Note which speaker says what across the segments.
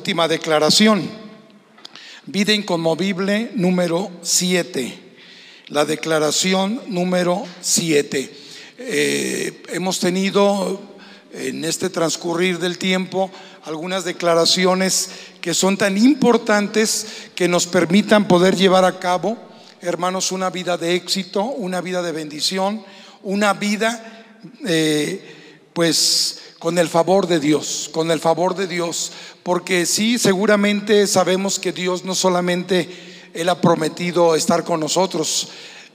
Speaker 1: última declaración. Vida inconmovible número 7. La declaración número 7. Eh, hemos tenido en este transcurrir del tiempo algunas declaraciones que son tan importantes que nos permitan poder llevar a cabo, hermanos, una vida de éxito, una vida de bendición, una vida, eh, pues, con el favor de Dios, con el favor de Dios, porque sí, seguramente sabemos que Dios no solamente Él ha prometido estar con nosotros,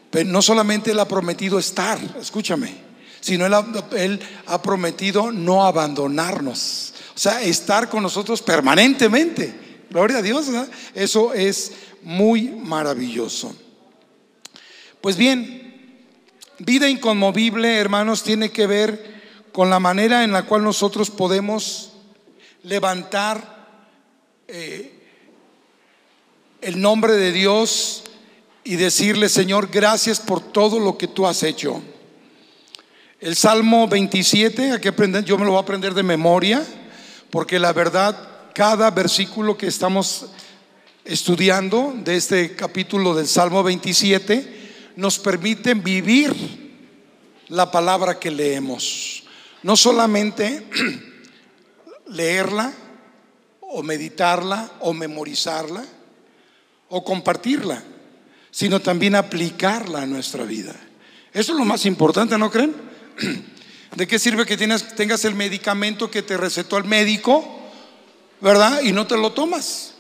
Speaker 1: pero no solamente Él ha prometido estar, escúchame, sino Él ha, prometido no abandonarnos, o sea, estar con nosotros permanentemente. Gloria a Dios, eso es muy maravilloso. Pues bien, vida inconmovible, hermanos, tiene que ver con la manera en la cual nosotros podemos levantar eh, el nombre de Dios y decirle, Señor, gracias por todo lo que tú has hecho. El Salmo 27, aquí aprender, yo me lo voy a aprender de memoria, porque la verdad, cada versículo que estamos estudiando de este capítulo del Salmo 27 nos permite vivir la palabra que leemos. No solamente leerla o meditarla o memorizarla o compartirla, sino también aplicarla a nuestra vida. Eso es lo más importante, ¿no creen? ¿De qué sirve que tengas el medicamento que te recetó el médico, verdad? Y no te lo tomas.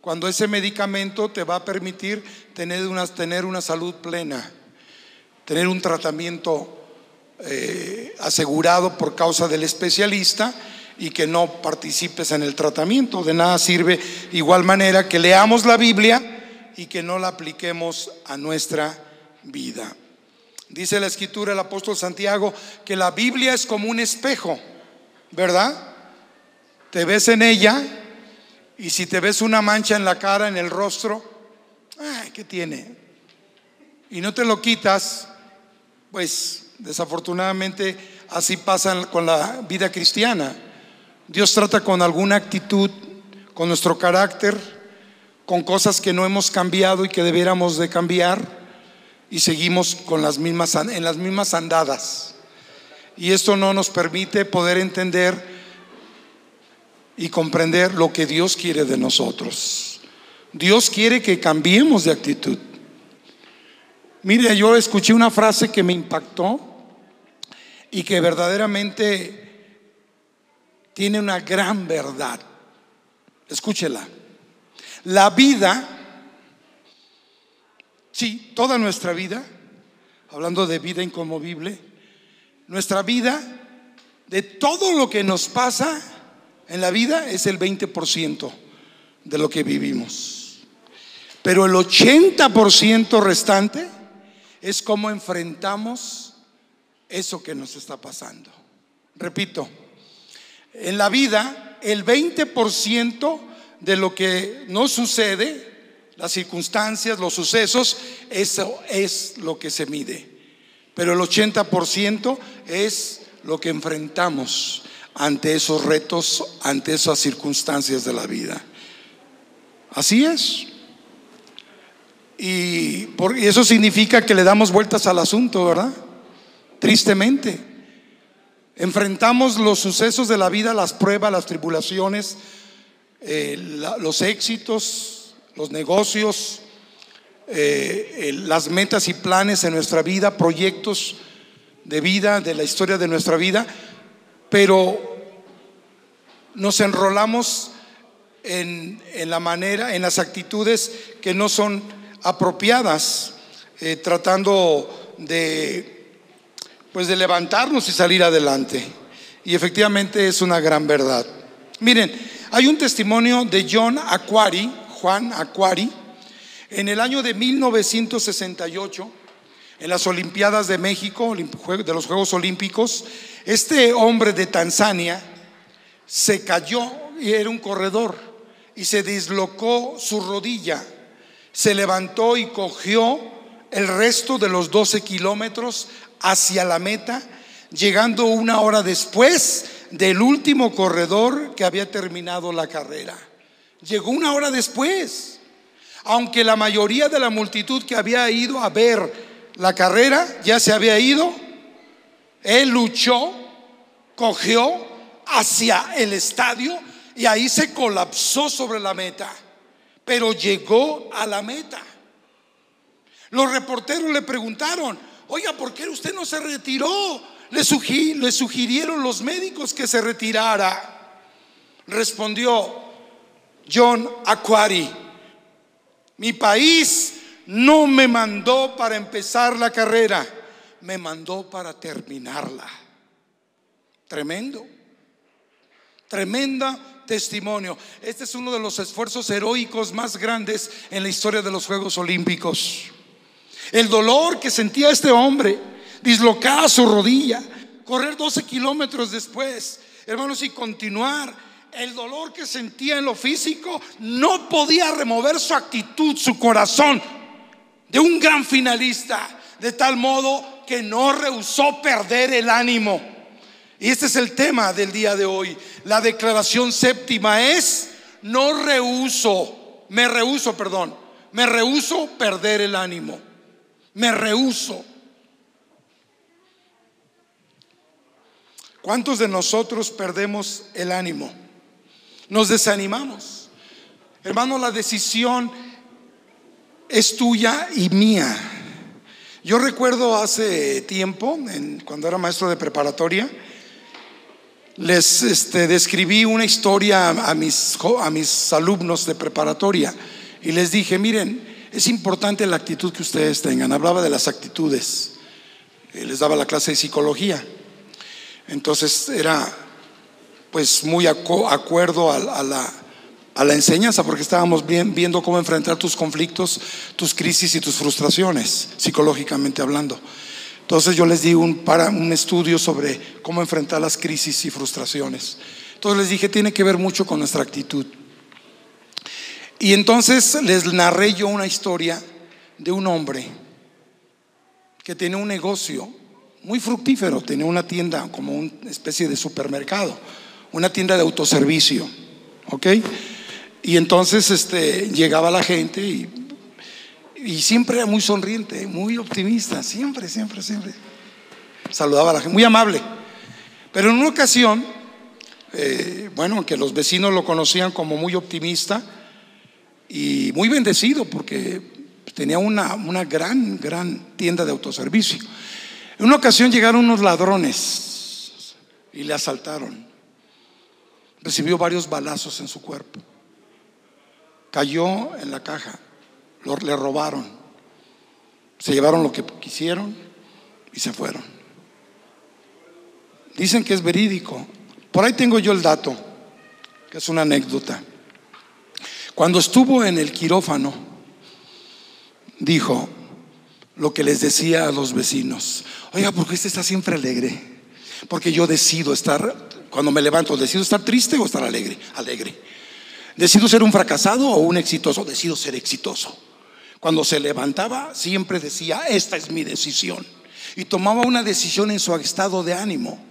Speaker 1: Cuando ese medicamento te va a permitir tener una, tener una salud plena, tener un tratamiento eh, asegurado por causa del especialista y que no participes en el tratamiento. De nada sirve igual manera que leamos la Biblia y que no la apliquemos a nuestra vida. Dice la escritura el apóstol Santiago que la Biblia es como un espejo, ¿verdad? Te ves en ella y si te ves una mancha en la cara, en el rostro, ay, ¿qué tiene? Y no te lo quitas, pues Desafortunadamente así pasa con la vida cristiana. Dios trata con alguna actitud, con nuestro carácter, con cosas que no hemos cambiado y que debiéramos de cambiar y seguimos con las mismas, en las mismas andadas. Y esto no nos permite poder entender y comprender lo que Dios quiere de nosotros. Dios quiere que cambiemos de actitud. Mire, yo escuché una frase que me impactó y que verdaderamente tiene una gran verdad. Escúchela. La vida, sí, toda nuestra vida, hablando de vida inconmovible, nuestra vida, de todo lo que nos pasa en la vida es el 20% de lo que vivimos. Pero el 80% restante es cómo enfrentamos eso que nos está pasando. Repito, en la vida el 20% de lo que nos sucede, las circunstancias, los sucesos, eso es lo que se mide. Pero el 80% es lo que enfrentamos ante esos retos, ante esas circunstancias de la vida. Así es. Y, eso significa que le damos vueltas al asunto, ¿verdad? Tristemente. Enfrentamos los sucesos de la vida, las pruebas, las tribulaciones, eh, los éxitos, los negocios, eh, las metas y planes en nuestra vida, proyectos de vida, de la historia de nuestra vida, pero nos enrolamos en, la manera, en las actitudes que no son apropiadas, eh, tratando de, pues de levantarnos y salir adelante. Y efectivamente es una gran verdad. Miren, hay un testimonio de John Aquari, Juan Aquari, en el año de 1968, en las Olimpiadas de México, de los Juegos Olímpicos, este hombre de Tanzania se cayó y era un corredor y se dislocó su rodilla se levantó y cogió el resto de los 12 kilómetros hacia la meta, llegando una hora después del último corredor que había terminado la carrera. Llegó una hora después. Aunque la mayoría de la multitud que había ido a ver la carrera ya se había ido, él luchó, cogió hacia el estadio y ahí se colapsó sobre la meta, pero llegó a la meta. Los reporteros le preguntaron, oiga, ¿por qué usted no se retiró? Le, sugirieron los médicos que se retirara. Respondió John Aquari, mi país no me mandó para empezar la carrera, me mandó para terminarla. Tremendo. Tremenda testimonio. Este es uno de los esfuerzos heroicos más grandes en la historia de los Juegos Olímpicos. El dolor que sentía este hombre, dislocar su rodilla, correr 12 kilómetros después, hermanos, y continuar. El dolor que sentía en lo físico no podía remover su actitud, su corazón de un gran finalista, de tal modo que no rehusó perder el ánimo. Y este es el tema del día de hoy. La declaración séptima es, no rehuso, me rehuso, perdón, me rehuso perder el ánimo. Me rehuso. ¿Cuántos de nosotros perdemos el ánimo? Nos desanimamos. Hermano, la decisión es tuya y mía. Yo recuerdo hace tiempo, cuando era maestro de preparatoria, les este, describí una historia a mis, a mis alumnos de preparatoria y les dije, miren, es importante la actitud que ustedes tengan. Hablaba de las actitudes. Les daba la clase de psicología. Entonces era pues muy acuerdo a, la, a, la, enseñanza porque estábamos viendo cómo enfrentar tus conflictos, tus crisis y tus frustraciones, psicológicamente hablando. Entonces yo les di un, para, un estudio sobre cómo enfrentar las crisis y frustraciones. Entonces les dije, tiene que ver mucho con nuestra actitud. Y entonces les narré yo una historia de un hombre que tenía un negocio muy fructífero, tenía una tienda como una especie de supermercado, una tienda de autoservicio, ¿ok? Y entonces este, llegaba la gente y siempre era muy sonriente, muy optimista, siempre, siempre, siempre. Saludaba a la gente, muy amable. Pero en una ocasión, eh, bueno, que los vecinos lo conocían como muy optimista y muy bendecido porque tenía una, una gran, gran tienda de autoservicio. En una ocasión llegaron unos ladrones y le asaltaron. Recibió varios balazos en su cuerpo. Cayó en la caja le robaron. Se llevaron lo que quisieron y se fueron. Dicen que es verídico. Por ahí tengo yo el dato, que es una anécdota. Cuando estuvo en el quirófano, dijo lo que les decía a los vecinos. Oiga, ¿por qué usted está siempre alegre? Porque yo decido estar, cuando me levanto, decido estar triste o estar alegre. Alegre. Decido ser un fracasado o un exitoso. Decido ser exitoso. Cuando se levantaba, siempre decía, esta es mi decisión. Y tomaba una decisión en su estado de ánimo.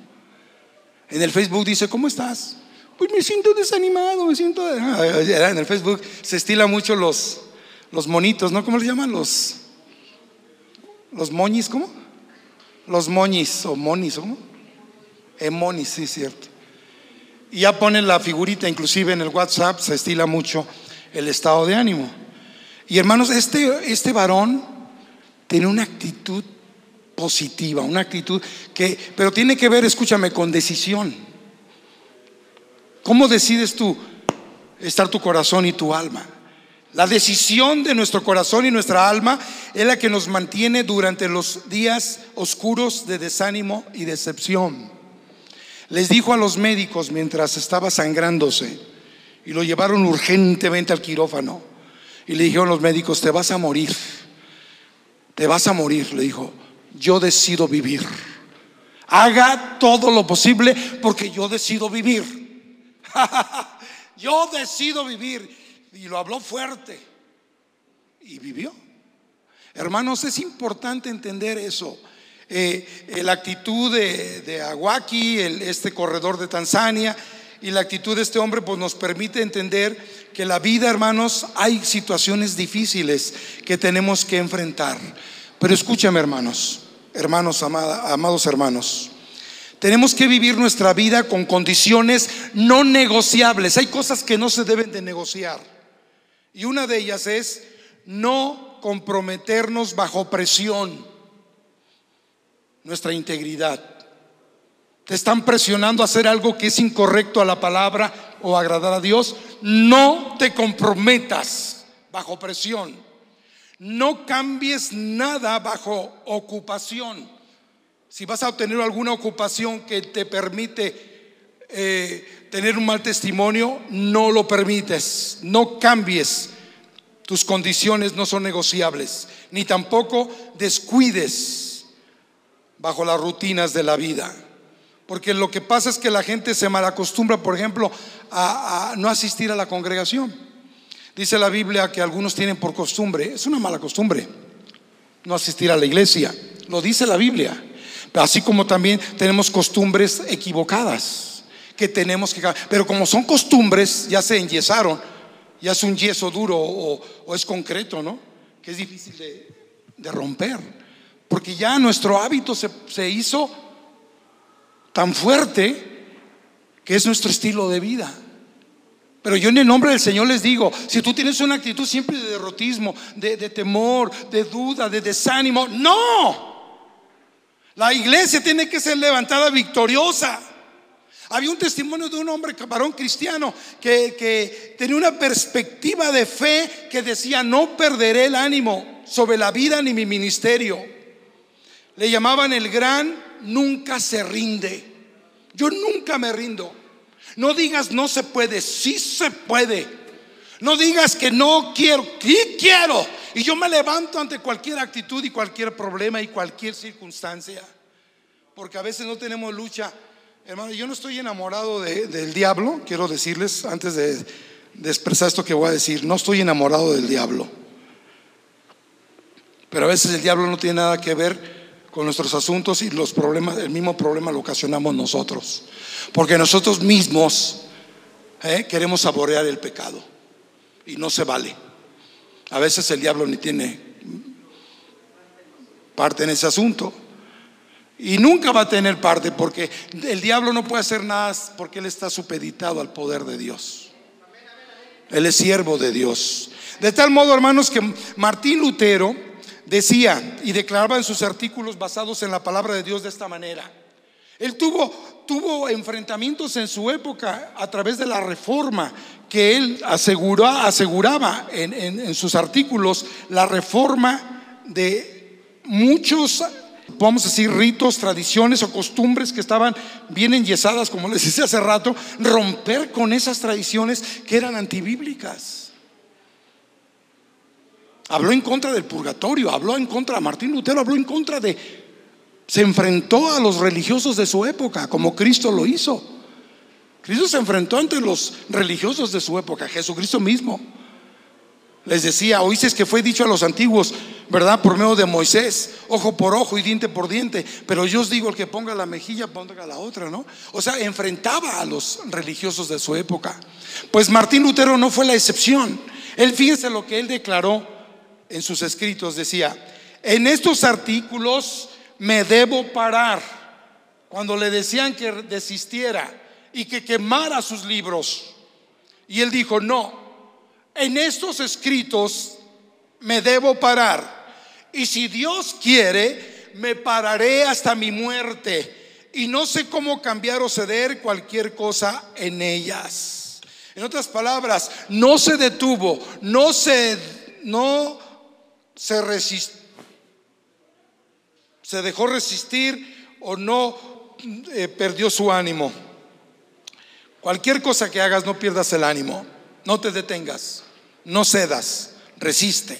Speaker 1: En el Facebook dice, ¿cómo estás? Pues me siento desanimado, me siento... En el Facebook se estila mucho los, los monitos, ¿no? ¿Cómo le llaman? Los, los moñis, ¿cómo? Los moñis o monis, ¿cómo? Emonis, sí, cierto. Y ya ponen la figurita, inclusive en el WhatsApp se estila mucho el estado de ánimo. Y hermanos, este, este varón tiene una actitud positiva, una actitud que, pero tiene que ver, escúchame, con decisión. ¿Cómo decides tú estar tu corazón y tu alma? La decisión de nuestro corazón y nuestra alma es la que nos mantiene durante los días oscuros de desánimo y decepción. Les dijo a los médicos mientras estaba sangrándose y lo llevaron urgentemente al quirófano. Y le dijeron los médicos, te vas a morir, te vas a morir. Le dijo, yo decido vivir. Haga todo lo posible porque yo decido vivir. yo decido vivir. Y lo habló fuerte. Y vivió. Hermanos, es importante entender eso. eh, eh, la actitud de, de Aguaki, este corredor de Tanzania, y la actitud de este hombre pues nos permite entender que la vida, hermanos, hay situaciones difíciles que tenemos que enfrentar. Pero escúchame, hermanos, hermanos, amados hermanos. Tenemos que vivir nuestra vida con condiciones no negociables. Hay cosas que no se deben de negociar. Y una de ellas es no comprometernos bajo presión nuestra integridad. Te están presionando a hacer algo que es incorrecto a la palabra o agradar a Dios. No te comprometas bajo presión. No cambies nada bajo ocupación. Si vas a obtener alguna ocupación que te permite eh, tener un mal testimonio, no lo permites. No cambies. Tus condiciones no son negociables. Ni tampoco descuides bajo las rutinas de la vida. Porque lo que pasa es que la gente se malacostumbra, por ejemplo, a, no asistir a la congregación. Dice la Biblia que algunos tienen por costumbre, es una mala costumbre, no asistir a la iglesia. Lo dice la Biblia. Así como también tenemos costumbres equivocadas que tenemos que... Pero como son costumbres, ya se enyesaron, ya es un yeso duro o, es concreto, ¿no? Que es difícil de, romper. Porque ya nuestro hábito se, se hizo tan fuerte que es nuestro estilo de vida. Pero yo en el nombre del Señor les digo, si tú tienes una actitud siempre de derrotismo, de, temor, de duda, de desánimo, no. La iglesia tiene que ser levantada victoriosa. Había un testimonio de un hombre, varón cristiano, que, que tenía una perspectiva de fe que decía, no perderé el ánimo sobre la vida ni mi ministerio. Le llamaban el gran nunca se rinde. Yo nunca me rindo. No digas no se puede, sí se puede. No digas que no quiero, sí quiero. Y yo me levanto ante cualquier actitud y cualquier problema y cualquier circunstancia. Porque a veces no tenemos lucha. Hermano, yo no estoy enamorado del diablo, quiero decirles antes de, expresar esto que voy a decir, no estoy enamorado del diablo. Pero a veces el diablo no tiene nada que ver con nuestros asuntos y los problemas, el mismo problema lo ocasionamos nosotros. Porque nosotros mismos ¿eh? queremos saborear el pecado y no se vale. A veces el diablo ni tiene parte en ese asunto. Y nunca va a tener parte porque el diablo no puede hacer nada porque él está supeditado al poder de Dios. Él es siervo de Dios. De tal modo, hermanos, que Martín Lutero, decía y declaraba en sus artículos basados en la palabra de Dios de esta manera. Él tuvo, tuvo enfrentamientos en su época a través de la reforma que él aseguró, aseguraba en, en sus artículos, la reforma de muchos vamos a decir, ritos, tradiciones o costumbres que estaban bien enyesadas, como les decía hace rato, romper con esas tradiciones que eran antibíblicas. Habló en contra del purgatorio, habló en contra, Martín Lutero habló en contra de, se enfrentó a los religiosos de su época, como Cristo lo hizo. Cristo se enfrentó ante los religiosos de su época, Jesucristo mismo. Les decía, oíste que fue dicho a los antiguos, ¿verdad? Por medio de Moisés, ojo por ojo y diente por diente. Pero yo os digo, el que ponga la mejilla, ponga la otra, ¿no? O sea, enfrentaba a los religiosos de su época. Pues Martín Lutero no fue la excepción. Él fíjese lo que él declaró en sus escritos decía, en estos artículos me debo parar. Cuando le decían que desistiera y que quemara sus libros. Y él dijo, no, en estos escritos me debo parar. Y si Dios quiere, me pararé hasta mi muerte. Y no sé cómo cambiar o ceder cualquier cosa en ellas. En otras palabras, no se detuvo, no se, no se resistió, se dejó resistir o no eh, perdió su ánimo. Cualquier cosa que hagas, no pierdas el ánimo, no te detengas, no cedas, resiste.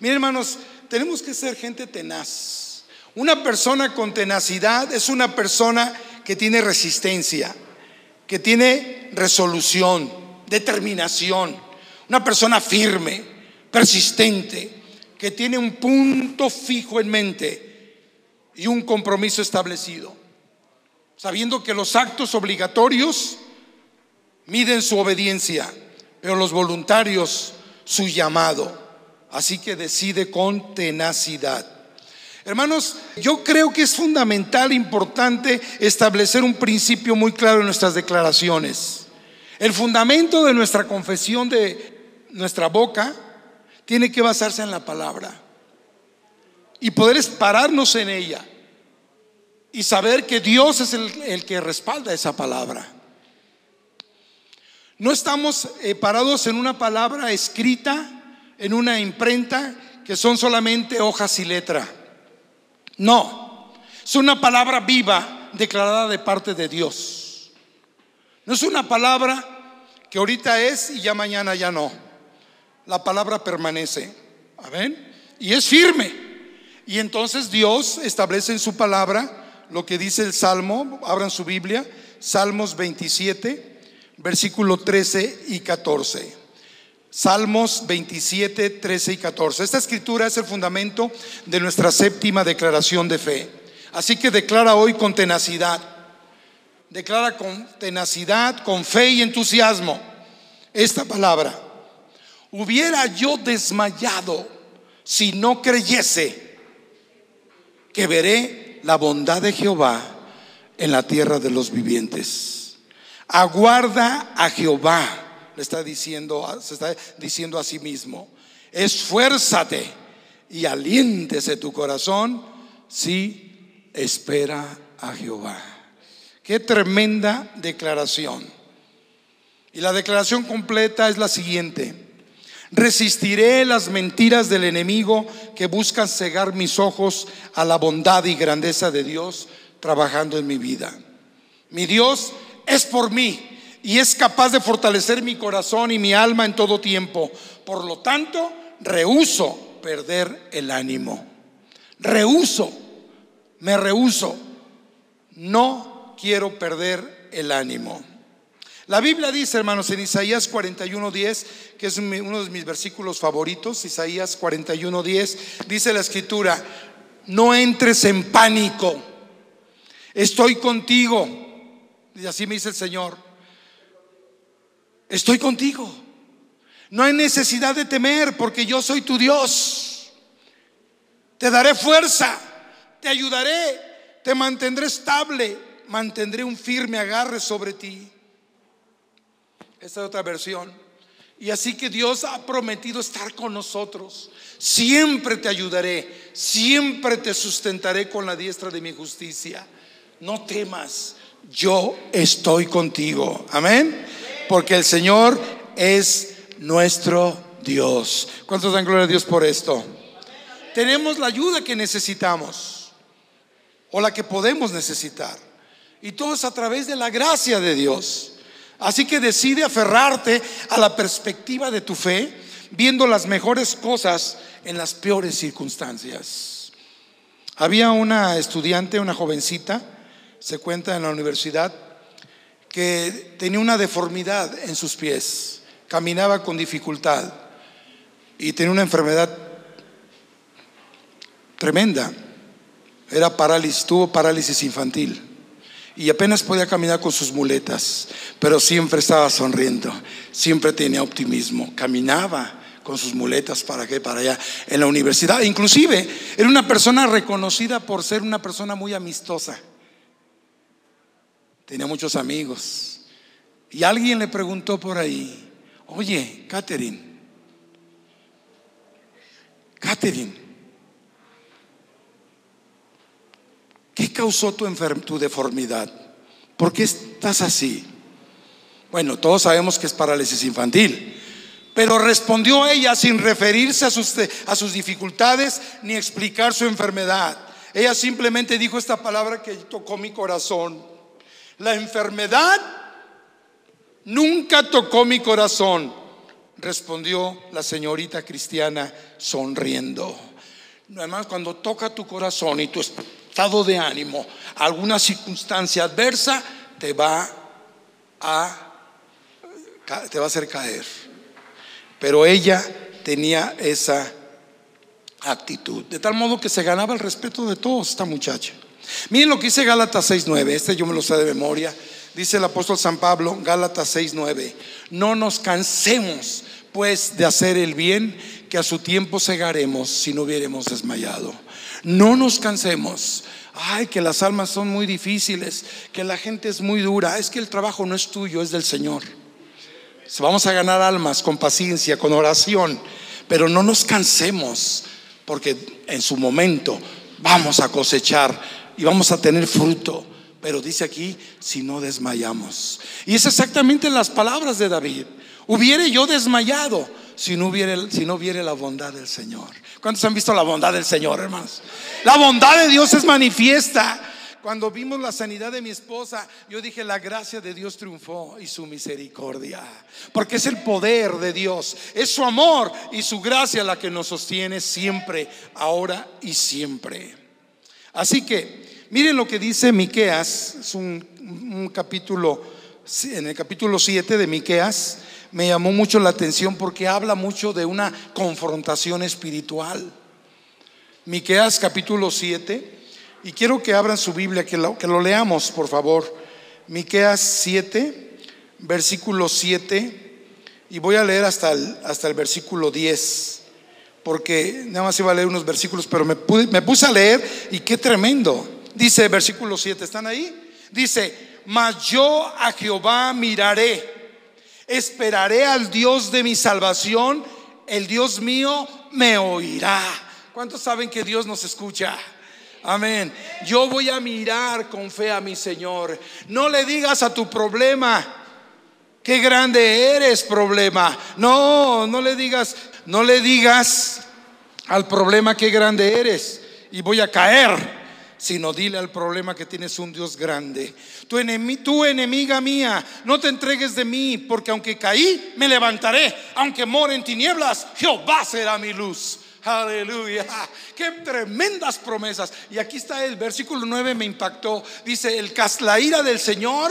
Speaker 1: Miren, hermanos, tenemos que ser gente tenaz. Una persona con tenacidad es una persona que tiene resistencia, que tiene resolución, determinación, una persona firme, persistente que tiene un punto fijo en mente y un compromiso establecido, sabiendo que los actos obligatorios miden su obediencia, pero los voluntarios su llamado. Así que decide con tenacidad. Hermanos, yo creo que es fundamental, importante establecer un principio muy claro en nuestras declaraciones. El fundamento de nuestra confesión de nuestra boca tiene que basarse en la palabra y poder pararnos en ella y saber que Dios es el, que respalda esa palabra. No estamos eh, parados en una palabra escrita, en una imprenta, que son solamente hojas y letra. No, es una palabra viva declarada de parte de Dios. No es una palabra que ahorita es y ya mañana ya no. La palabra permanece. Amén. Y es firme. Y entonces Dios establece en su palabra lo que dice el Salmo. Abran su Biblia. Salmos 27, versículo 13 y 14. Salmos 27, 13 y 14. Esta escritura es el fundamento de nuestra séptima declaración de fe. Así que declara hoy con tenacidad. Declara con tenacidad, con fe y entusiasmo esta palabra. Hubiera yo desmayado si no creyese que veré la bondad de Jehová en la tierra de los vivientes. Aguarda a Jehová está diciendo, se está diciendo a sí mismo, esfuérzate y aliéntese tu corazón si espera a Jehová. Qué tremenda declaración. Y la declaración completa es la siguiente. Resistiré las mentiras del enemigo que buscan cegar mis ojos a la bondad y grandeza de Dios trabajando en mi vida. Mi Dios es por mí y es capaz de fortalecer mi corazón y mi alma en todo tiempo. Por lo tanto, rehuso perder el ánimo. Rehuso, me rehuso. No quiero perder el ánimo. La Biblia dice, hermanos, en Isaías 41:10, que es uno de mis versículos favoritos, Isaías 41:10, dice la escritura, no entres en pánico, estoy contigo. Y así me dice el Señor, estoy contigo. No hay necesidad de temer porque yo soy tu Dios. Te daré fuerza, te ayudaré, te mantendré estable, mantendré un firme agarre sobre ti. Esta es otra versión. Y así que Dios ha prometido estar con nosotros. Siempre te ayudaré, siempre te sustentaré con la diestra de mi justicia. No temas, yo estoy contigo. Amén porque el Señor es nuestro Dios. ¿Cuántos dan gloria a Dios por esto? Tenemos la ayuda que necesitamos o la que podemos necesitar. Y todo es a través de la gracia de Dios. Así que decide aferrarte a la perspectiva de tu fe, viendo las mejores cosas en las peores circunstancias. Había una estudiante, una jovencita, se cuenta en la universidad, que tenía una deformidad en sus pies, caminaba con dificultad y tenía una enfermedad tremenda. Era parálisis, tuvo parálisis infantil y apenas podía caminar con sus muletas, pero siempre estaba sonriendo, siempre tenía optimismo, caminaba con sus muletas para qué, para allá en la universidad. Inclusive era una persona reconocida por ser una persona muy amistosa tenía muchos amigos. Y alguien le preguntó por ahí, oye, Catherine, Catherine, ¿qué causó tu, deformidad? ¿Por qué estás así? Bueno, todos sabemos que es parálisis infantil. Pero respondió ella sin referirse a sus, dificultades ni explicar su enfermedad. Ella simplemente dijo esta palabra que tocó mi corazón. La enfermedad nunca tocó mi corazón, respondió la señorita cristiana sonriendo. Además, cuando toca tu corazón y tu estado de ánimo, alguna circunstancia adversa te va a te va a hacer caer. Pero ella tenía esa actitud. De tal modo que se ganaba el respeto de todos esta muchacha. Miren lo que dice Gálatas 6.9, este yo me lo sé de memoria. Dice el apóstol San Pablo, Gálatas 6.9, no nos cansemos pues de hacer el bien, que a su tiempo cegaremos si no hubiéramos desmayado. No nos cansemos. Ay, que las almas son muy difíciles, que la gente es muy dura. Es que el trabajo no es tuyo, es del Señor. Vamos a ganar almas con paciencia, con oración, pero no nos cansemos, porque en su momento vamos a cosechar y vamos a tener fruto. Pero dice aquí, si no desmayamos. Y es exactamente las palabras de David. Hubiere yo desmayado si no hubiera, si no hubiera la bondad del Señor. ¿Cuántos han visto la bondad del Señor, hermanos? La bondad de Dios es manifiesta. Cuando vimos la sanidad de mi esposa, yo dije, la gracia de Dios triunfó y su misericordia. Porque es el poder de Dios, es su amor y su gracia la que nos sostiene siempre, ahora y siempre. Así que, miren lo que dice Miqueas, es un, un capítulo, en el capítulo 7 de Miqueas, me llamó mucho la atención porque habla mucho de una confrontación espiritual. Miqueas capítulo 7, y quiero que abran su Biblia, que lo, que lo leamos, por favor. Miqueas 7, versículo 7, y voy a leer hasta el, hasta el versículo 10, porque nada más iba a leer unos versículos, pero me, me puse a leer y qué tremendo. Dice versículo 7, ¿están ahí? Dice, mas yo a Jehová miraré Esperaré al Dios de mi salvación, el Dios mío me oirá. ¿Cuántos saben que Dios nos escucha? Amén. Yo voy a mirar con fe a mi Señor. No le digas a tu problema, qué grande eres problema. No, no le digas, no le digas al problema qué grande eres y voy a caer sino dile al problema que tienes un Dios grande. Tu, enemiga mía, no te entregues de mí, porque aunque caí, me levantaré. Aunque more en tinieblas, Jehová será mi luz. Aleluya. Qué tremendas promesas. Y aquí está el versículo 9 me impactó. Dice, el, la ira del Señor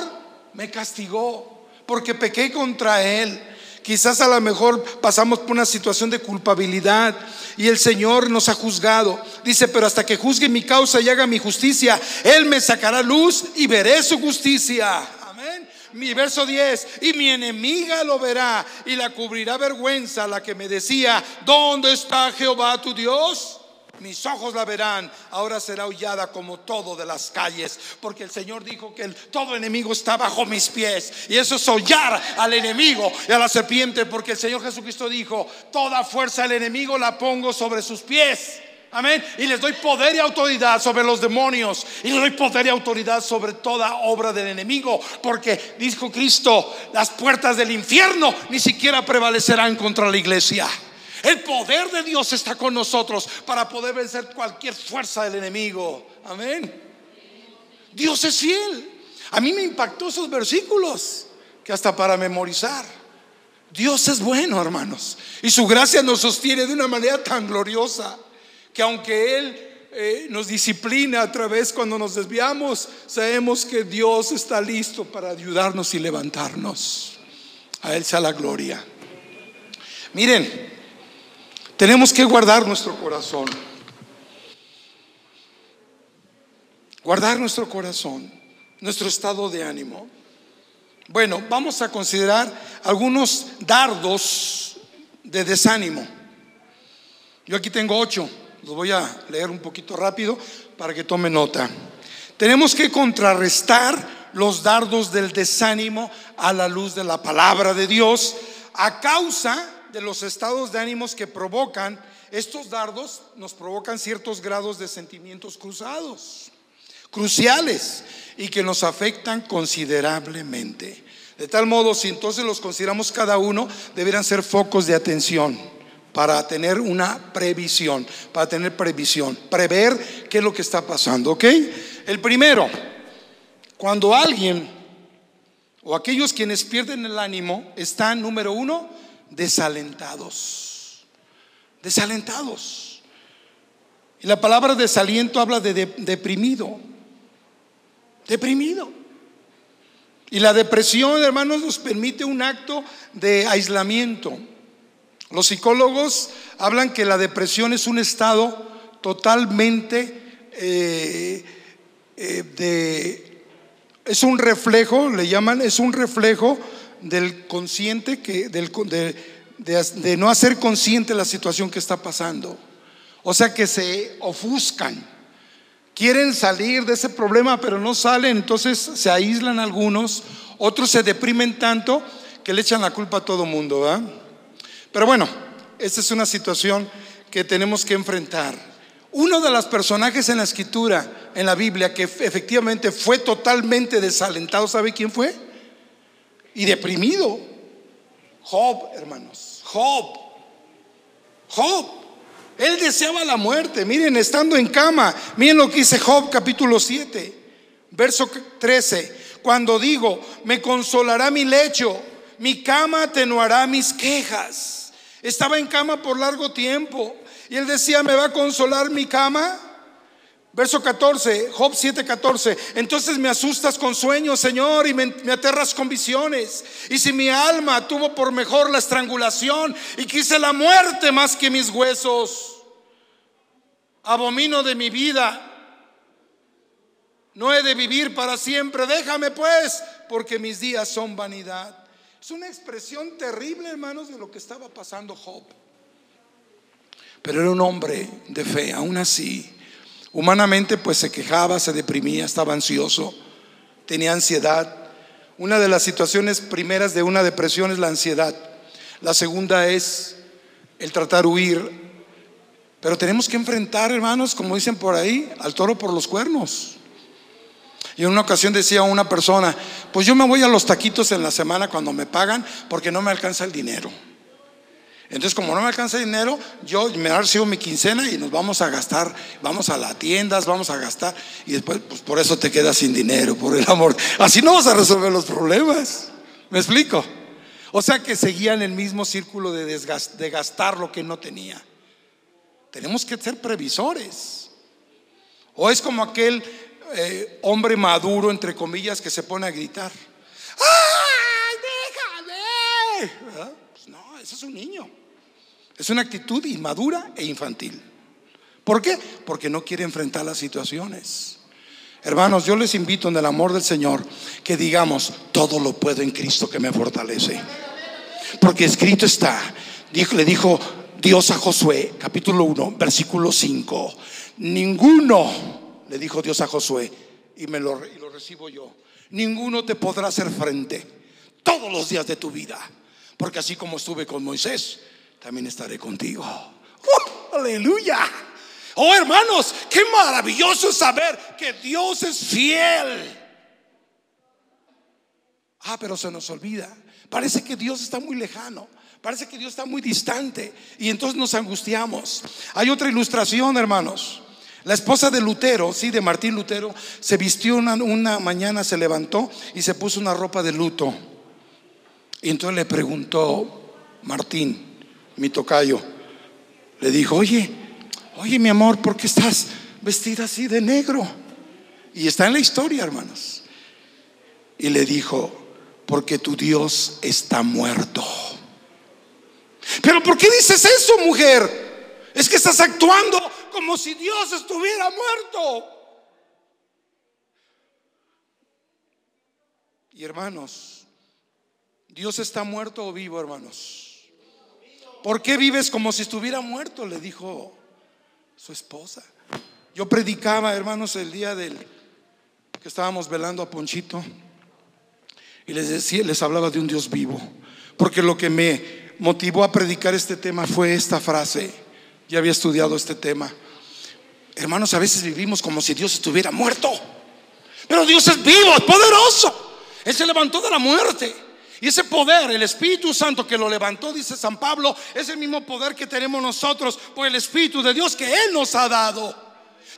Speaker 1: me castigó porque pequé contra él. Quizás a lo mejor pasamos por una situación de culpabilidad y el Señor nos ha juzgado. Dice, pero hasta que juzgue mi causa y haga mi justicia, Él me sacará luz y veré su justicia. Amén. Mi verso 10, y mi enemiga lo verá y la cubrirá vergüenza la que me decía, ¿dónde está Jehová tu Dios? mis ojos la verán, ahora será hollada como todo de las calles, porque el Señor dijo que todo enemigo está bajo mis pies, y eso es hollar al enemigo y a la serpiente, porque el Señor Jesucristo dijo, toda fuerza del enemigo la pongo sobre sus pies. Amén. Y les doy poder y autoridad sobre los demonios. Y les doy poder y autoridad sobre toda obra del enemigo. Porque dijo Cristo, las puertas del infierno ni siquiera prevalecerán contra la iglesia. El poder de Dios está con nosotros para poder vencer cualquier fuerza del enemigo. Amén. Dios es fiel. A mí me impactó esos versículos que hasta para memorizar. Dios es bueno, hermanos. Y su gracia nos sostiene de una manera tan gloriosa que aunque Él eh, nos disciplina a través cuando nos desviamos, sabemos que Dios está listo para ayudarnos y levantarnos. A Él sea la gloria. Miren, tenemos que guardar nuestro corazón. Guardar nuestro corazón, nuestro estado de ánimo. Bueno, vamos a considerar algunos dardos de desánimo. Yo aquí tengo ocho, los voy a leer un poquito rápido para que tome nota. Tenemos que contrarrestar los dardos del desánimo a la luz de la palabra de Dios a causa de los estados de ánimos que provocan, estos dardos nos provocan ciertos grados de sentimientos cruzados, cruciales, y que nos afectan considerablemente. De tal modo, si entonces los consideramos cada uno, deberán ser focos de atención para tener una previsión, para tener previsión, prever qué es lo que está pasando, ¿ok? El primero, cuando alguien o aquellos quienes pierden el ánimo están, número uno, desalentados. Desalentados. Y la palabra desaliento habla de, deprimido. Deprimido. Y la depresión, hermanos, nos permite un acto de aislamiento, Los psicólogos hablan que la depresión es un estado totalmente eh, eh, de... Es un reflejo, le llaman, es un reflejo del consciente que, del, de, de, no hacer consciente la situación que está pasando. O sea que se ofuscan, quieren salir de ese problema, pero no salen, entonces se aíslan algunos, otros se deprimen tanto que le echan la culpa a todo mundo. ¿verdad? Pero bueno, esta es una situación que tenemos que enfrentar. Uno de los personajes en la escritura, en la Biblia, que efectivamente fue totalmente desalentado, ¿sabe quién fue? Y deprimido. Job, hermanos. Job. Job. Él deseaba la muerte. Miren, estando en cama, miren lo que dice Job capítulo 7, verso 13. Cuando digo, me consolará mi lecho, mi cama atenuará mis quejas. Estaba en cama por largo tiempo y él decía, ¿me va a consolar mi cama? Verso 14, Job 7, 14. Entonces me asustas con sueños, Señor, y me, me, aterras con visiones. Y si mi alma tuvo por mejor la estrangulación y quise la muerte más que mis huesos, abomino de mi vida. No he de vivir para siempre. Déjame pues, porque mis días son vanidad. Es una expresión terrible, hermanos, de lo que estaba pasando Job. Pero era un hombre de fe, aún así. Humanamente, pues se quejaba, se deprimía, estaba ansioso, tenía ansiedad. Una de las situaciones primeras de una depresión es la ansiedad. La segunda es el tratar huir. Pero tenemos que enfrentar, hermanos, como dicen por ahí, al toro por los cuernos. Y en una ocasión decía una persona, pues yo me voy a los taquitos en la semana cuando me pagan porque no me alcanza el dinero. Entonces, como no me alcanza el dinero, yo me recibo mi quincena y nos vamos a gastar, vamos a las tiendas, vamos a gastar, y después, pues por eso te quedas sin dinero, por el amor. Así no vas a resolver los problemas. ¿Me explico? O sea que seguía en el mismo círculo de, de gastar lo que no tenía. Tenemos que ser previsores. O es como aquel eh, hombre maduro, entre comillas, que se pone a gritar. ¡Ay, déjame! Pues no, ese es un niño. Es una actitud inmadura e infantil. ¿Por qué? Porque no quiere enfrentar las situaciones. Hermanos, yo les invito en el amor del Señor que digamos, todo lo puedo en Cristo que me fortalece. Porque escrito está, dijo, le dijo Dios a Josué, capítulo 1, versículo 5, ninguno le dijo Dios a Josué, y, me lo, lo recibo yo, ninguno te podrá hacer frente todos los días de tu vida, porque así como estuve con Moisés, también estaré contigo. ¡Uh! aleluya. Oh hermanos, qué maravilloso saber que Dios es fiel. Ah, pero se nos olvida. Parece que Dios está muy lejano. Parece que Dios está muy distante. Y entonces nos angustiamos. Hay otra ilustración, hermanos. La esposa de Lutero, sí, de Martín Lutero, se vistió una, mañana, se levantó y se puso una ropa de luto. Y entonces le preguntó Martín, mi tocayo, le dijo, oye, oye mi amor, ¿por qué estás vestida así de negro? Y está en la historia, hermanos. Y le dijo, porque tu Dios está muerto. Pero ¿por qué dices eso, mujer? Es que estás actuando como si Dios estuviera muerto. Y hermanos, Dios está muerto o vivo, hermanos. ¿Por qué vives como si estuviera muerto? Le dijo su esposa. Yo predicaba, hermanos, el día del que estábamos velando a Ponchito y les decía, les hablaba de un Dios vivo, porque lo que me motivó a predicar este tema fue esta frase ya había estudiado este tema. Hermanos, a veces vivimos como si Dios estuviera muerto. Pero Dios es vivo, es poderoso. Él se levantó de la muerte. Y ese poder, el Espíritu Santo que lo levantó, dice San Pablo, es el mismo poder que tenemos nosotros por el Espíritu de Dios que Él nos ha dado.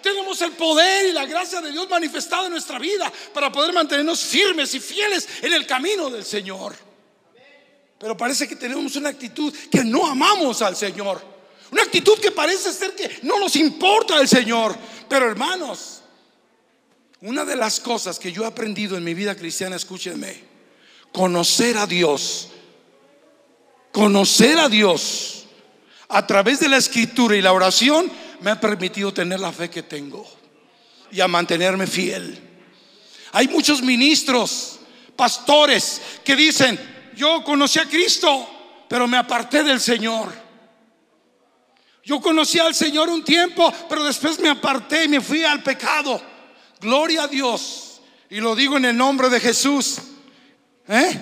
Speaker 1: Tenemos el poder y la gracia de Dios manifestada en nuestra vida para poder mantenernos firmes y fieles en el camino del Señor. Pero parece que tenemos una actitud que no amamos al Señor. Una actitud que parece ser que no nos importa el Señor. Pero hermanos, una de las cosas que yo he aprendido en mi vida cristiana, escúchenme, conocer a Dios, conocer a Dios a través de la escritura y la oración, me ha permitido tener la fe que tengo y a mantenerme fiel. Hay muchos ministros, pastores, que dicen, yo conocí a Cristo, pero me aparté del Señor. Yo conocí al Señor un tiempo, pero después me aparté y me fui al pecado. Gloria a Dios. Y lo digo en el nombre de Jesús. ¿Eh?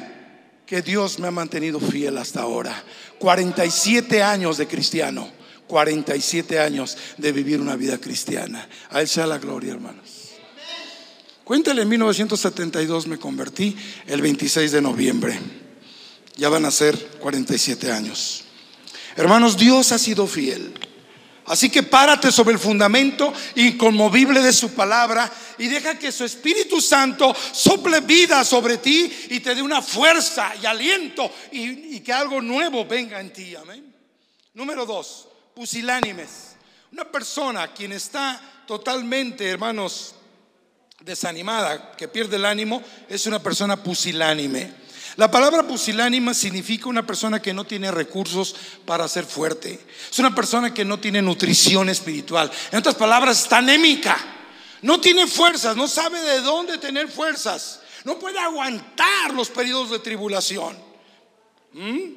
Speaker 1: Que Dios me ha mantenido fiel hasta ahora. 47 años de cristiano. 47 años de vivir una vida cristiana. A Él sea la gloria, hermanos. Cuéntale, en 1972 me convertí el 26 de noviembre. Ya van a ser 47 años. Hermanos, Dios ha sido fiel. Así que párate sobre el fundamento inconmovible de su palabra y deja que su Espíritu Santo sople vida sobre ti y te dé una fuerza y aliento y, que algo nuevo venga en ti. Amén. Número dos, pusilánimes. Una persona quien está totalmente, hermanos, desanimada, que pierde el ánimo, es una persona pusilánime. La palabra pusilánima significa una persona que no tiene recursos para ser fuerte. Es una persona que no tiene nutrición espiritual. En otras palabras, está anémica. No tiene fuerzas, no sabe de dónde tener fuerzas. No puede aguantar los periodos de tribulación. ¿Mm?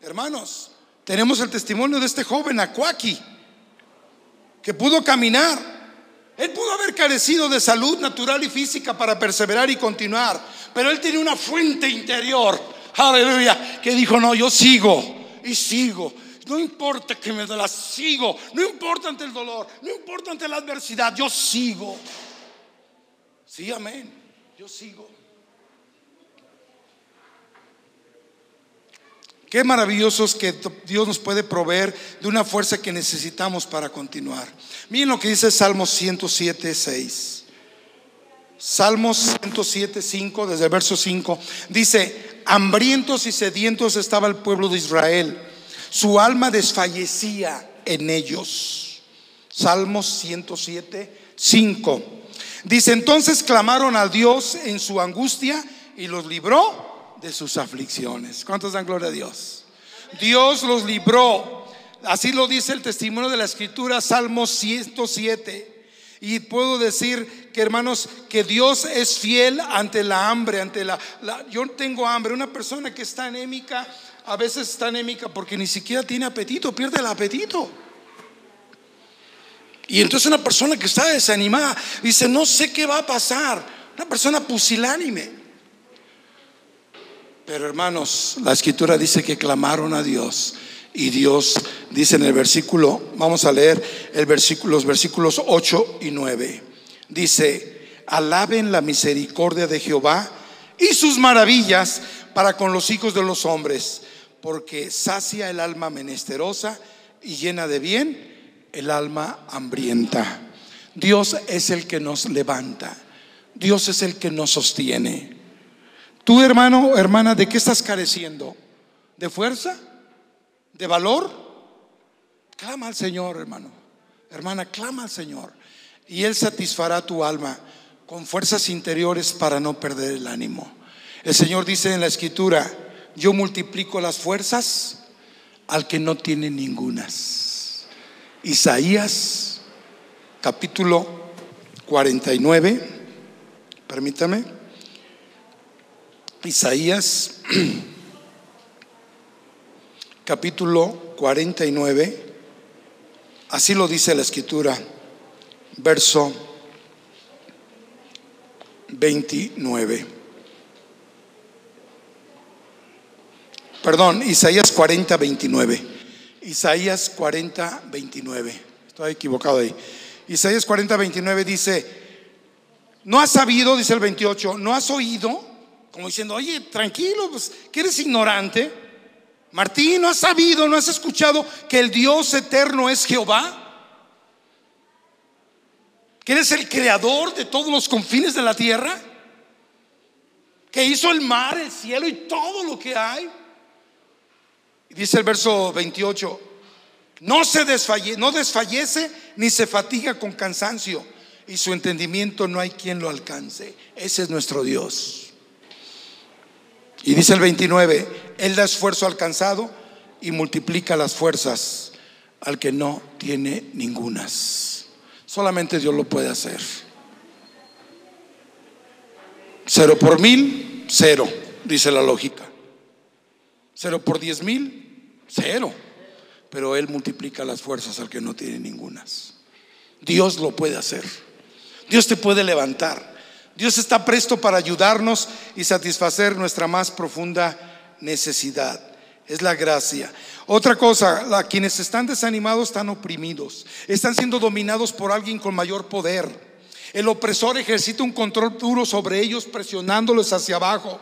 Speaker 1: Hermanos, tenemos el testimonio de este joven Acuaki, que pudo caminar. Él pudo haber carecido de salud natural y física para perseverar y continuar, pero él tiene una fuente interior, aleluya, que dijo, no, yo sigo y sigo. No importa que me la sigo, no importa ante el dolor, no importa ante la adversidad, yo sigo. Sí, amén, yo sigo. Qué maravilloso es que Dios nos puede proveer de una fuerza que necesitamos para continuar. Miren lo que dice Salmos 107, 6. Salmos 107, 5, desde el verso 5, dice, hambrientos y sedientos estaba el pueblo de Israel, su alma desfallecía en ellos. Salmos 107, 5. Dice, entonces clamaron a Dios en su angustia y los libró de sus aflicciones. ¿Cuántos dan gloria a Dios? Dios los libró. Así lo dice el testimonio de la escritura, Salmos 107. Y puedo decir que hermanos, que Dios es fiel ante la hambre, ante la, Yo tengo hambre, una persona que está anémica, a veces está anémica porque ni siquiera tiene apetito, pierde el apetito. Y entonces una persona que está desanimada dice, no sé qué va a pasar. Una persona pusilánime. Pero hermanos, la escritura dice que clamaron a Dios y Dios dice en el versículo, vamos a leer el versículo, los versículos 8 y 9. Dice, alaben la misericordia de Jehová y sus maravillas para con los hijos de los hombres, porque sacia el alma menesterosa y llena de bien el alma hambrienta. Dios es el que nos levanta. Dios es el que nos sostiene. Tú, hermano, hermana, ¿de qué estás careciendo? ¿De fuerza? De valor, clama al Señor, hermano. Hermana, clama al Señor. Y Él satisfará tu alma con fuerzas interiores para no perder el ánimo. El Señor dice en la escritura, yo multiplico las fuerzas al que no tiene ningunas. Isaías capítulo 49, permítame. Isaías capítulo 49, así lo dice la escritura, verso 29. Perdón, Isaías 40, 29. Isaías 40, 29. Estoy equivocado ahí. Isaías 40, 29 dice, no has sabido, dice el 28, no has oído, como diciendo, oye, tranquilo, pues, que eres ignorante. Martín, ¿no has sabido, no has escuchado que el Dios eterno es Jehová? Que eres el creador de todos los confines de la tierra. Que hizo el mar, el cielo y todo lo que hay. dice el verso 28, no se desfallece, no desfallece ni se fatiga con cansancio y su entendimiento no hay quien lo alcance. Ese es nuestro Dios. Y dice el 29, Él da esfuerzo alcanzado y multiplica las fuerzas al que no tiene ningunas. Solamente Dios lo puede hacer. Cero por mil, cero, dice la lógica. Cero por diez mil, cero. Pero Él multiplica las fuerzas al que no tiene ningunas. Dios lo puede hacer. Dios te puede levantar. Dios está presto para ayudarnos y satisfacer nuestra más profunda necesidad. Es la gracia. Otra cosa, quienes están desanimados están oprimidos, están siendo dominados por alguien con mayor poder. El opresor ejercita un control duro sobre ellos, presionándolos hacia abajo.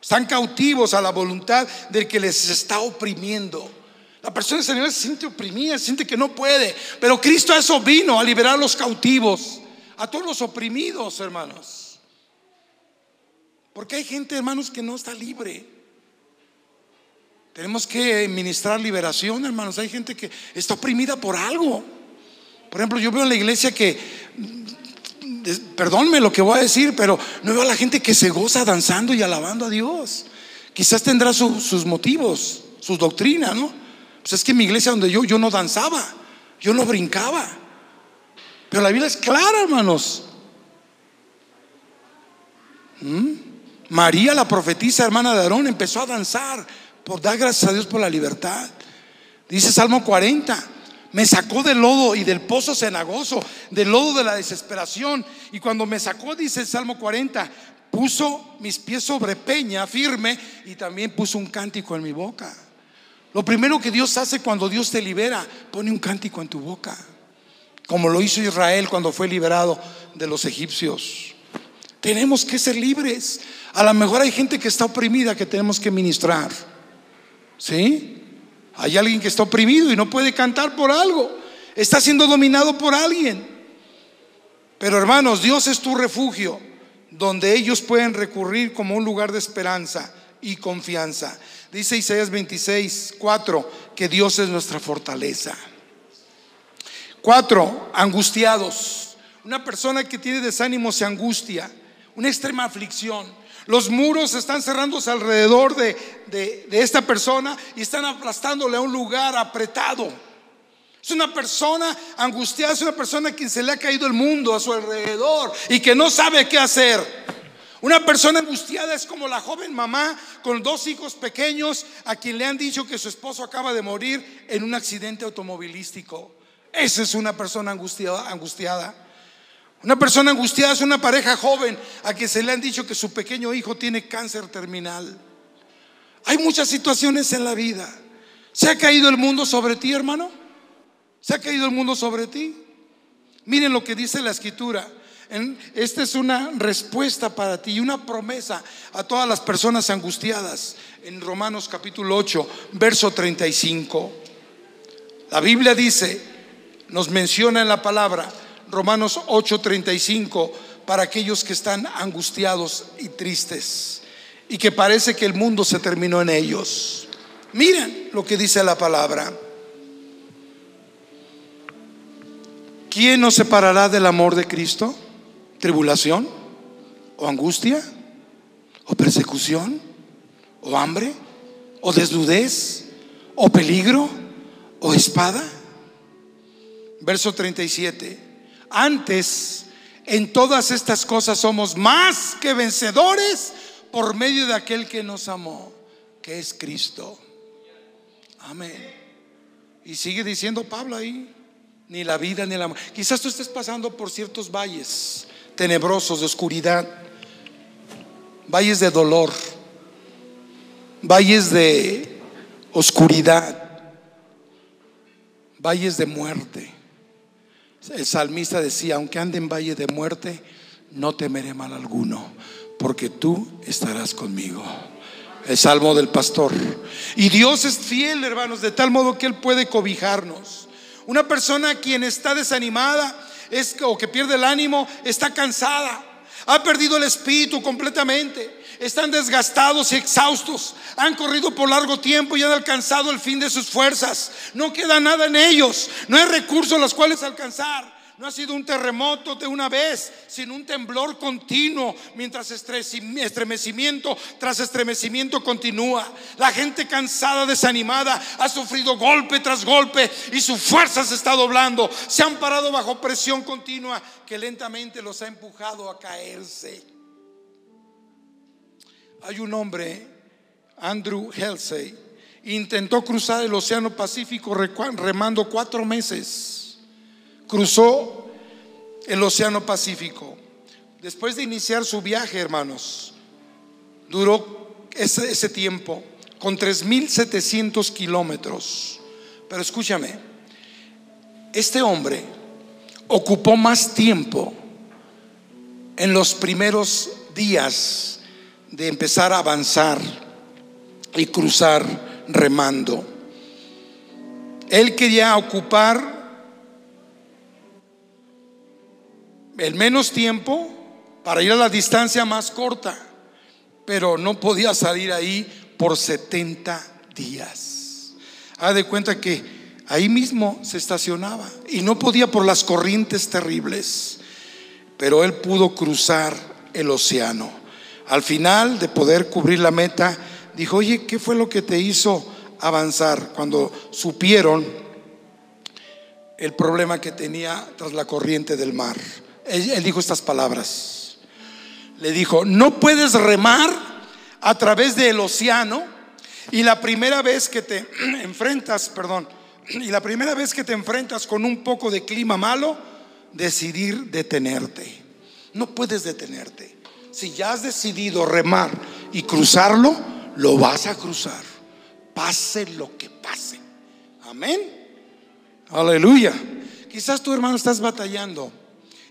Speaker 1: Están cautivos a la voluntad del que les está oprimiendo. La persona desanimada se siente oprimida, se siente que no puede. Pero Cristo a eso vino, a liberar a los cautivos, a todos los oprimidos, hermanos. Porque hay gente, hermanos, que no está libre. Tenemos que ministrar liberación, hermanos. Hay gente que está oprimida por algo. Por ejemplo, yo veo en la iglesia que perdónme lo que voy a decir, pero no veo a la gente que se goza danzando y alabando a Dios. Quizás tendrá sus motivos, sus doctrinas, ¿no? Pues es que en mi iglesia donde yo, yo no danzaba, yo no brincaba. Pero la Biblia es clara, hermanos. ¿Mm? María, la profetisa hermana de Aarón, empezó a danzar por dar gracias a Dios por la libertad. Dice Salmo 40. Me sacó del lodo y del pozo cenagoso, del lodo de la desesperación. Y cuando me sacó, dice el Salmo 40, puso mis pies sobre peña firme y también puso un cántico en mi boca. Lo primero que Dios hace cuando Dios te libera, pone un cántico en tu boca. Como lo hizo Israel cuando fue liberado de los egipcios. Tenemos que ser libres. A lo mejor hay gente que está oprimida que tenemos que ministrar. ¿Sí? Hay alguien que está oprimido y no puede cantar por algo. Está siendo dominado por alguien. Pero hermanos, Dios es tu refugio, donde ellos pueden recurrir como un lugar de esperanza y confianza. Dice Isaías 26, 4, que Dios es nuestra fortaleza. Cuatro, angustiados. Una persona que tiene desánimo se angustia, una extrema aflicción. Los muros están cerrándose alrededor de, esta persona y están aplastándole a un lugar apretado. Es una persona angustiada, es una persona a quien se le ha caído el mundo a su alrededor y que no sabe qué hacer. Una persona angustiada es como la joven mamá con dos hijos pequeños a quien le han dicho que su esposo acaba de morir en un accidente automovilístico. Esa es una persona angustiada. angustiada. Una persona angustiada es una pareja joven a quien se le han dicho que su pequeño hijo tiene cáncer terminal. Hay muchas situaciones en la vida. ¿Se ha caído el mundo sobre ti, hermano? ¿Se ha caído el mundo sobre ti? Miren lo que dice la escritura. Esta es una respuesta para ti y una promesa a todas las personas angustiadas. En Romanos capítulo 8, verso 35. La Biblia dice, nos menciona en la palabra, Romanos 8:35 para aquellos que están angustiados y tristes y que parece que el mundo se terminó en ellos. Miren lo que dice la palabra. ¿Quién nos separará del amor de Cristo? ¿Tribulación? ¿O angustia? ¿O persecución? ¿O hambre? ¿O desnudez? ¿O peligro? ¿O espada? Verso 37. Antes, en todas estas cosas somos más que vencedores por medio de aquel que nos amó, que es Cristo. Amén. Y sigue diciendo Pablo ahí, ni la vida ni la muerte. Quizás tú estés pasando por ciertos valles tenebrosos de oscuridad, valles de dolor, valles de oscuridad, valles de muerte. El salmista decía, aunque ande en valle de muerte, no temeré mal alguno, porque tú estarás conmigo. El salmo del pastor. Y Dios es fiel, hermanos, de tal modo que Él puede cobijarnos. Una persona quien está desanimada es, o que pierde el ánimo, está cansada, ha perdido el espíritu completamente están desgastados y exhaustos, han corrido por largo tiempo y han alcanzado el fin de sus fuerzas. No queda nada en ellos, no hay recursos los cuales alcanzar. No ha sido un terremoto de una vez, sino un temblor continuo, mientras estremecimiento tras estremecimiento continúa. La gente cansada, desanimada, ha sufrido golpe tras golpe y su fuerza se está doblando. Se han parado bajo presión continua que lentamente los ha empujado a caerse. Hay un hombre, Andrew Halsey, intentó cruzar el Océano Pacífico remando cuatro meses cruzó el Océano Pacífico. Después de iniciar su viaje, hermanos, duró ese, ese tiempo con 3.700 kilómetros. Pero escúchame, este hombre ocupó más tiempo en los primeros días de empezar a avanzar y cruzar remando. Él quería ocupar el menos tiempo para ir a la distancia más corta, pero no podía salir ahí por 70 días. Haz de cuenta que ahí mismo se estacionaba y no podía por las corrientes terribles, pero él pudo cruzar el océano. Al final de poder cubrir la meta, dijo, oye, ¿qué fue lo que te hizo avanzar cuando supieron el problema que tenía tras la corriente del mar? él, dijo estas palabras. Le dijo, no puedes remar a través del océano y la primera vez que te enfrentas, perdón, y la primera vez que te enfrentas con un poco de clima malo, decidir detenerte. No puedes detenerte. Si ya has decidido remar y cruzarlo, lo vas a cruzar. Pase lo que pase. Amén. Aleluya. Quizás tu hermano estás batallando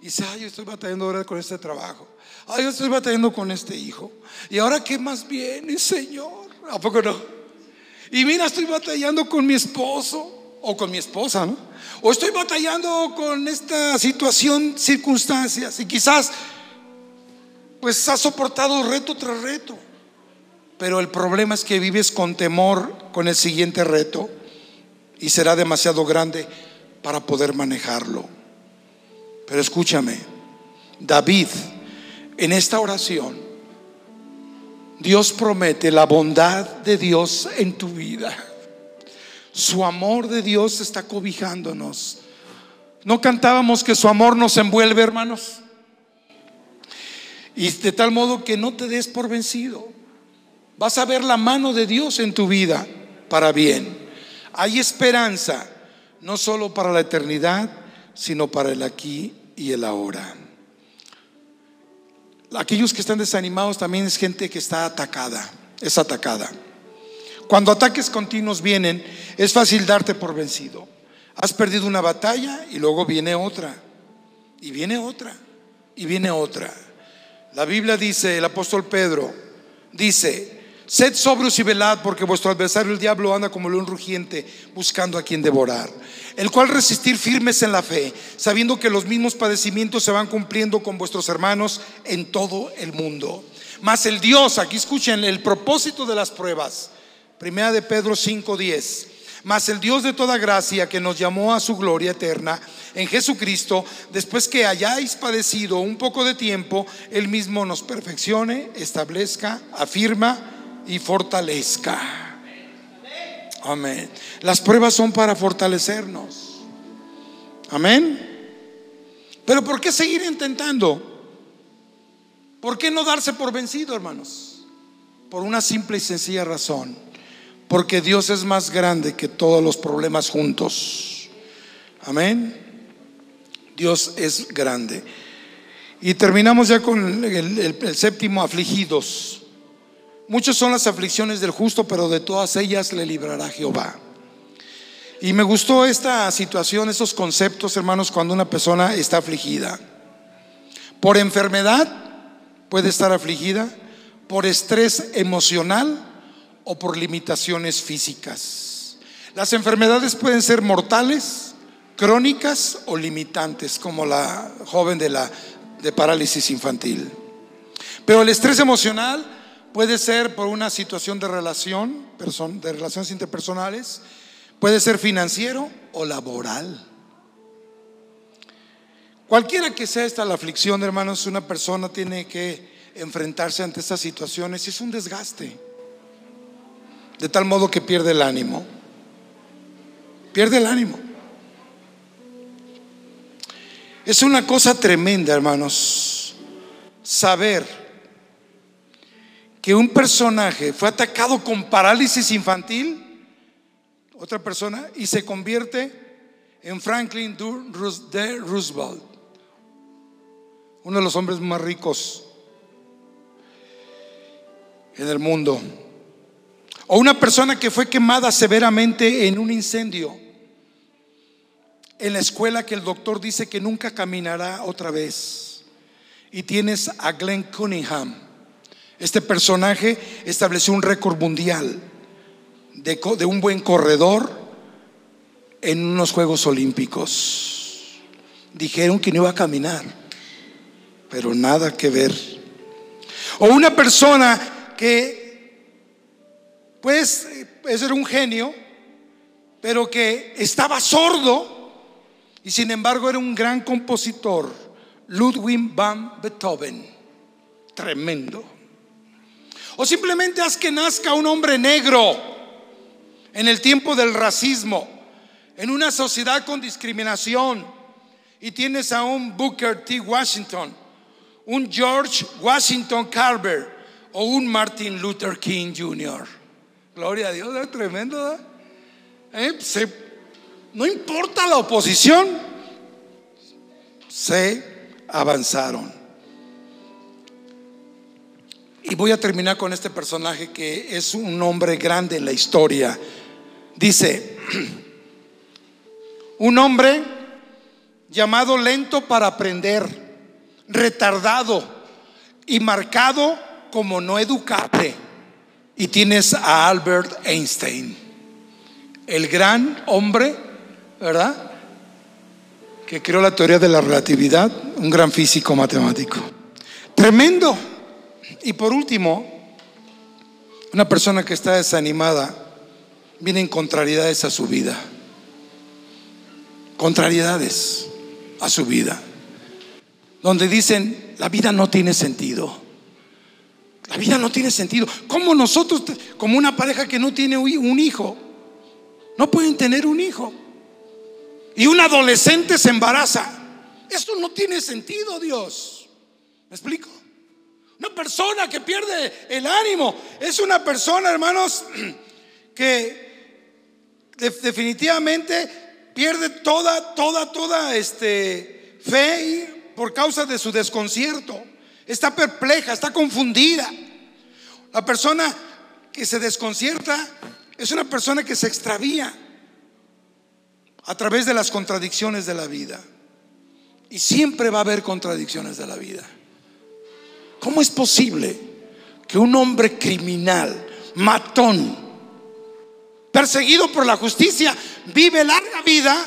Speaker 1: y dice, ay, yo estoy batallando ahora con este trabajo. Ay, yo estoy batallando con este hijo. ¿Y ahora qué más viene, Señor? ¿A poco no? Y mira, estoy batallando con mi esposo o con mi esposa, ¿no? O estoy batallando con esta situación, circunstancias. Y quizás, pues has soportado reto tras reto. Pero el problema es que vives con temor con el siguiente reto y será demasiado grande para poder manejarlo. Pero escúchame, David, en esta oración, Dios promete la bondad de Dios en tu vida. Su amor de Dios está cobijándonos. ¿No cantábamos que su amor nos envuelve, hermanos? Y de tal modo que no te des por vencido. Vas a ver la mano de Dios en tu vida para bien. Hay esperanza, no solo para la eternidad, sino para el aquí y el ahora. Aquellos que están desanimados también es gente que está atacada, es atacada. Cuando ataques continuos vienen, es fácil darte por vencido. Has perdido una batalla y luego viene otra, y viene otra, y viene otra. La Biblia dice, el apóstol Pedro dice, Sed sobrios y velad, porque vuestro adversario el diablo anda como león rugiente, buscando a quien devorar. El cual resistir firmes en la fe, sabiendo que los mismos padecimientos se van cumpliendo con vuestros hermanos en todo el mundo. Mas el Dios, aquí escuchen el propósito de las pruebas. Primera de Pedro 5:10. Mas el Dios de toda gracia que nos llamó a su gloria eterna en Jesucristo, después que hayáis padecido un poco de tiempo, Él mismo nos perfeccione, establezca, afirma y fortalezca. Amén. Las pruebas son para fortalecernos. Amén. Pero ¿por qué seguir intentando? ¿Por qué no darse por vencido, hermanos? Por una simple y sencilla razón. Porque Dios es más grande que todos los problemas juntos. Amén. Dios es grande. Y terminamos ya con el, séptimo, afligidos. Muchas son las aflicciones del justo, pero de todas ellas le librará Jehová. Y me gustó esta situación, estos conceptos, hermanos, cuando una persona está afligida. Por enfermedad puede estar afligida, por estrés emocional o por limitaciones físicas. Las enfermedades pueden ser mortales, crónicas o limitantes, como la joven de la de parálisis infantil. Pero el estrés emocional Puede ser por una situación de relación, de relaciones interpersonales, puede ser financiero o laboral. Cualquiera que sea esta la aflicción, hermanos, una persona tiene que enfrentarse ante estas situaciones y es un desgaste. De tal modo que pierde el ánimo. Pierde el ánimo. Es una cosa tremenda, hermanos, saber que un personaje fue atacado con parálisis infantil, otra persona, y se convierte en Franklin D. Roosevelt, uno de los hombres más ricos en el mundo. O una persona que fue quemada severamente en un incendio en la escuela que el doctor dice que nunca caminará otra vez. Y tienes a Glenn Cunningham. Este personaje estableció un récord mundial de, de un buen corredor en unos Juegos Olímpicos. Dijeron que no iba a caminar, pero nada que ver. O una persona que, pues, ese era un genio, pero que estaba sordo y sin embargo era un gran compositor, Ludwig van Beethoven, tremendo. O simplemente haz que nazca un hombre negro en el tiempo del racismo, en una sociedad con discriminación, y tienes a un Booker T. Washington, un George Washington Carver o un Martin Luther King Jr. Gloria a Dios, es tremendo. ¿eh? No importa la oposición, se avanzaron. Y voy a terminar con este personaje que es un hombre grande en la historia. Dice, un hombre llamado lento para aprender, retardado y marcado como no educable. Y tienes a Albert Einstein, el gran hombre ¿verdad? Que creó la teoría de la relatividad, un gran físico matemático. Tremendo. Y por último, una persona que está desanimada viene en contrariedades a su vida. Contrariedades a su vida. Donde dicen, la vida no tiene sentido. La vida no tiene sentido. ¿Cómo nosotros, como una pareja que no tiene un hijo, no pueden tener un hijo? y un adolescente se embaraza. Esto no tiene sentido, Dios. ¿Me explico? Una persona que pierde el ánimo es una persona, hermanos, que definitivamente pierde toda, toda, toda este fe por causa de su desconcierto. Está perpleja, está confundida. La persona que se desconcierta es una persona que se extravía a través de las contradicciones de la vida. Y siempre va a haber contradicciones de la vida. ¿Cómo es posible que un hombre criminal, matón, perseguido por la justicia, vive larga vida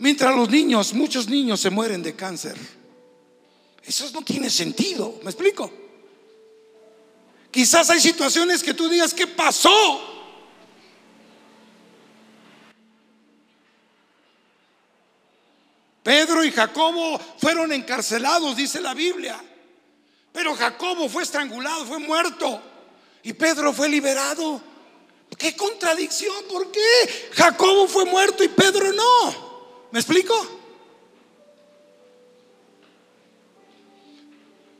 Speaker 1: mientras los niños, muchos niños se mueren de cáncer? Eso no tiene sentido, ¿me explico? Quizás hay situaciones que tú digas, ¿qué pasó? Pedro y Jacobo fueron encarcelados, dice la Biblia. Pero Jacobo fue estrangulado, fue muerto. Y Pedro fue liberado. ¿Qué contradicción? ¿Por qué? Jacobo fue muerto y Pedro no. ¿Me explico?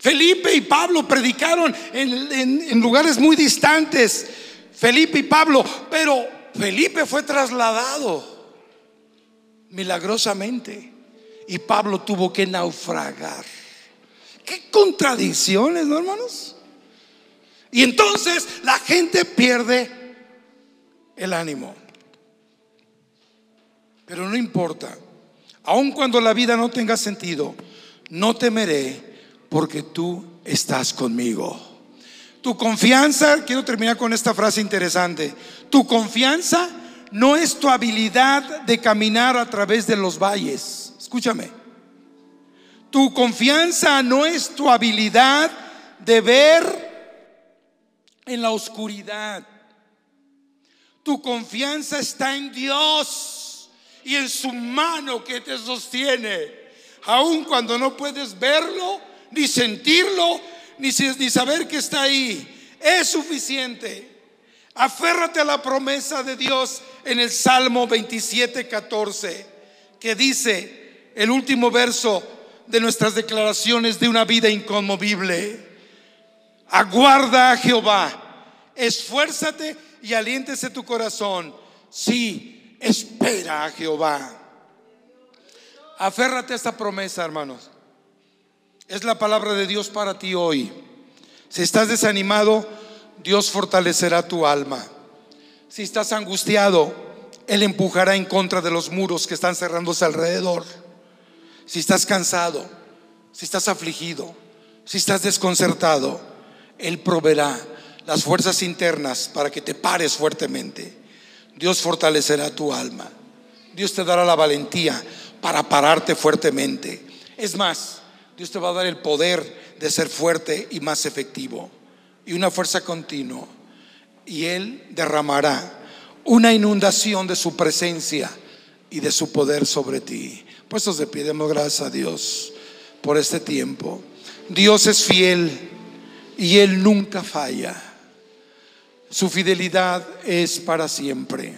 Speaker 1: Felipe y Pablo predicaron en, lugares muy distantes. Felipe y Pablo, pero Felipe fue trasladado milagrosamente y Pablo tuvo que naufragar. Qué contradicciones, ¿no, hermanos? Y entonces la gente pierde el ánimo. Pero no importa, aun cuando la vida no tenga sentido, no temeré porque tú estás conmigo. Tu confianza, quiero terminar con esta frase interesante, tu confianza no es tu habilidad de caminar a través de los valles Escúchame. Tu confianza no es tu habilidad de ver en la oscuridad. Tu confianza está en Dios y en su mano que te sostiene. aun cuando no puedes verlo, ni sentirlo, ni, saber que está ahí. Es suficiente. Aférrate a la promesa de Dios en el Salmo 27, 14, que dice el último verso de nuestras declaraciones de una vida inconmovible. Aguarda a Jehová, esfuérzate y aliéntese tu corazón. Sí, espera a Jehová. Aférrate a esta promesa, hermanos. Es la palabra de Dios para ti hoy. Si estás desanimado, Dios fortalecerá tu alma. Si estás angustiado, Él empujará en contra de los muros que están cerrándose alrededor. Si estás cansado, si estás afligido, si estás desconcertado, Él proveerá las fuerzas internas para que te pares fuertemente. Dios fortalecerá tu alma. Dios te dará la valentía para pararte fuertemente. Es más, Dios te va a dar el poder de ser fuerte y más efectivo y una fuerza continua. Y Él derramará una inundación de su presencia y de su poder sobre ti. Puestos de pie, demos gracias a Dios por este tiempo. Dios es fiel y Él nunca falla. Su fidelidad es para siempre.